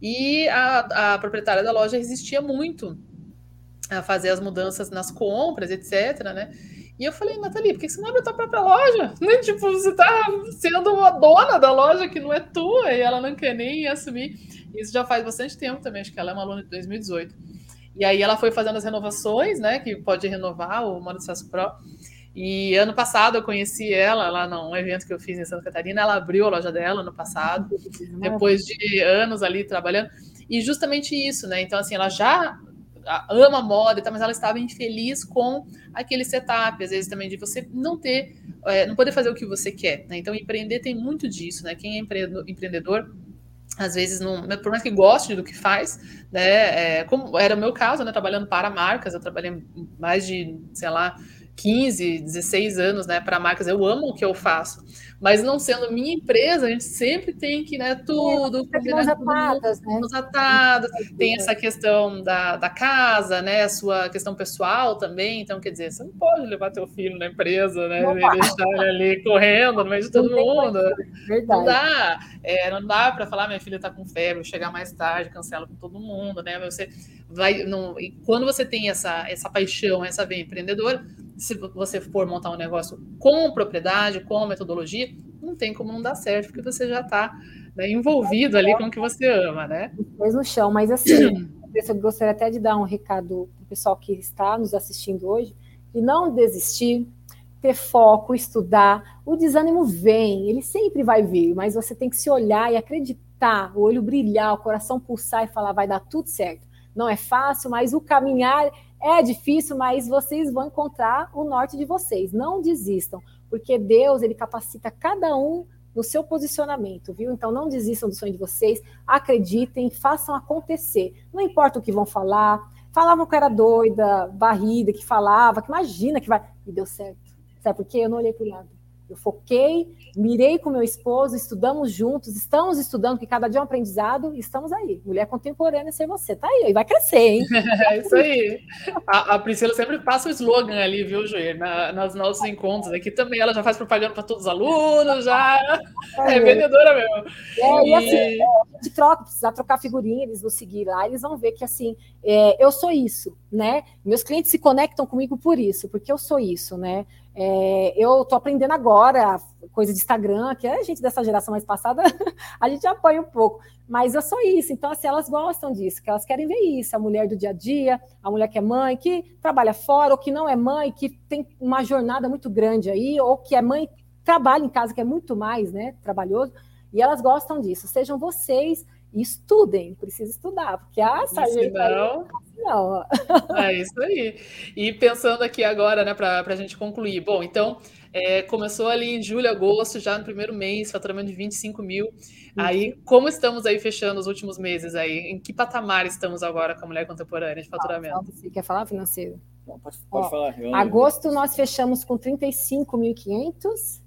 E a, a proprietária da loja resistia muito a fazer as mudanças nas compras, etc, né? E eu falei, Nathalie, por que você não abre a tua própria loja? Né? Tipo, você tá sendo uma dona da loja que não é tua, e ela não quer nem assumir. Isso já faz bastante tempo também, acho que ela é uma aluna de 2018. E aí ela foi fazendo as renovações, né? Que pode renovar o Modo Sucesso Pro. E ano passado eu conheci ela lá num evento que eu fiz em Santa Catarina. Ela abriu a loja dela no passado, depois de anos ali trabalhando. E justamente isso, né? Então, assim, ela já ama moda, mas ela estava infeliz com aquele setup, às vezes também de você não ter, é, não poder fazer o que você quer. Né? Então, empreender tem muito disso, né? Quem é empreendedor às vezes não, por mais que goste do que faz, né, é, como era o meu caso, né, trabalhando para marcas, eu trabalhei mais de, sei lá, 15, 16 anos, né, para marcas. Eu amo o que eu faço, mas não sendo minha empresa, a gente sempre tem que, né, tudo, é, mãos atadas, né? Tem essa questão da, da casa, né, a sua questão pessoal também. Então, quer dizer, você não pode levar teu filho na empresa, né, e deixar ele ali correndo no meio de todo mundo. Verdade. Não dá, é, não dá para falar, minha filha está com febre, chegar mais tarde, cancela com todo mundo, né? Você vai, não, e quando você tem essa, essa paixão, essa veia empreendedora, se você for montar um negócio com propriedade, com metodologia, não tem como não dar certo, porque você já está né, envolvido ali com o que você ama, né? Pôs no chão, mas assim, eu gostaria até de dar um recado para o pessoal que está nos assistindo hoje, e não desistir, ter foco, estudar. O desânimo vem, ele sempre vai vir, mas você tem que se olhar e acreditar, o olho brilhar, o coração pulsar e falar, vai dar tudo certo. Não é fácil, mas o caminhar é difícil, mas vocês vão encontrar o norte de vocês. Não desistam, porque Deus ele capacita cada um no seu posicionamento, viu? Então não desistam do sonho de vocês, acreditem, façam acontecer. Não importa o que vão falar. Falavam que era doida, barrida, que falava, que imagina que vai. E deu certo. Sabe por quê? Eu não olhei para o lado. Eu foquei, mirei com meu esposo, estudamos juntos, estamos estudando, que cada dia é um aprendizado, e estamos aí. Mulher contemporânea ser você. Tá aí, vai crescer, hein? É isso aí. A, a, Priscila sempre passa o slogan ali, viu, Joê? Na, nos nossos encontros aqui também. Ela já faz propaganda para todos os alunos, já é, é vendedora mesmo. É, e, e assim, é, a gente troca, precisar trocar figurinha, eles vão seguir lá, eles vão ver que assim, é, eu sou isso, né? Meus clientes se conectam comigo por isso, porque eu sou isso, né? É, eu estou aprendendo agora coisa de Instagram, que a gente dessa geração mais passada, a gente apanha um pouco. Mas eu sou isso. Então, assim, elas gostam disso, que elas querem ver isso. A mulher do dia a dia, a mulher que é mãe, que trabalha fora, ou que não é mãe, que tem uma jornada muito grande aí, ou que é mãe, trabalha em casa, que é muito mais, né, trabalhoso. E elas gostam disso. Sejam vocês estudem, precisa estudar, porque a sargento não, não. É isso aí. E pensando aqui agora, né, para a gente concluir. Bom, então, é, começou ali em julho, agosto, já no primeiro mês, faturamento de 25 mil. Uhum. Aí, como estamos aí fechando os últimos meses aí? Em que patamar estamos agora com a mulher contemporânea de faturamento? você quer falar financeiro? Não, pode, pode Ó, falar. Eu... Agosto nós fechamos com 35.500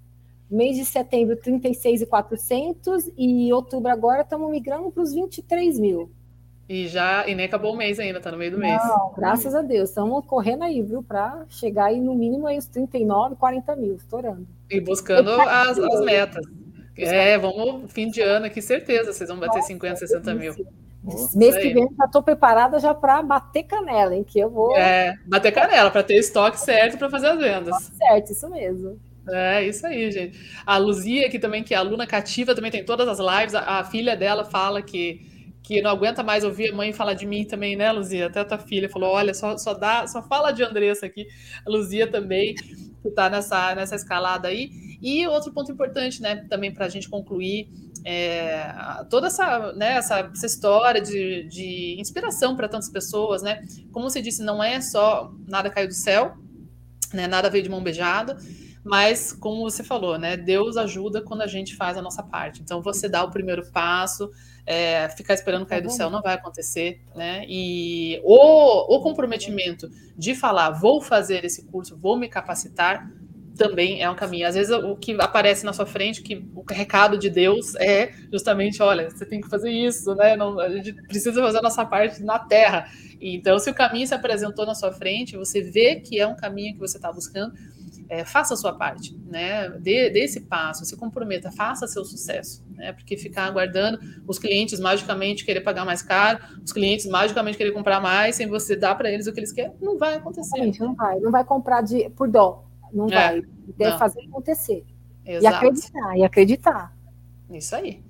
Mês de setembro, 36,400 e outubro agora estamos migrando para os 23 mil. E já, e nem acabou o mês ainda, tá no meio do mês. Não, graças a Deus, estamos correndo aí, viu, para chegar aí no mínimo aí os 39, 40 mil, estourando. E buscando as, as metas. É, vamos, fim de ano aqui, certeza, vocês vão bater Nossa, 50, 60 mil. Mês que vem já estou preparada já para bater canela, hein? Que eu vou. É, bater canela, para ter estoque certo para fazer as vendas. Certo, isso mesmo. É, isso aí, gente. A Luzia, que também que é aluna cativa, também tem todas as lives. A, a, filha dela fala que, que não aguenta mais ouvir a mãe falar de mim também, né, Luzia? Até a tua filha falou: olha, só, só dá, só fala de Andressa aqui. A Luzia também, que está nessa, nessa escalada aí. E outro ponto importante, né, também para a gente concluir. É, toda essa, né, essa, essa história de, de inspiração para tantas pessoas, né? Como você disse, não é só nada caiu do céu, né? Nada veio de mão beijada. Mas, como você falou, né? Deus ajuda quando a gente faz a nossa parte. Então, você dá o primeiro passo, é, ficar esperando cair do céu não vai acontecer, né? E o, o comprometimento de falar, vou fazer esse curso, vou me capacitar, também é um caminho. Às vezes o que aparece na sua frente, que o recado de Deus é justamente, olha, você tem que fazer isso, né? Não, a gente precisa fazer a nossa parte na Terra. Então, se o caminho se apresentou na sua frente, você vê que é um caminho que você está buscando, é, faça a sua parte, né? Dê, dê, esse passo, se comprometa, faça seu sucesso, né? Porque ficar aguardando os clientes magicamente querer pagar mais caro, os clientes magicamente querer comprar mais, sem você dar para eles o que eles querem, não vai acontecer. Gente, não vai, não vai comprar de, por dó, não é, vai. Deve não. fazer acontecer. Exato. E acreditar, e acreditar. Isso aí.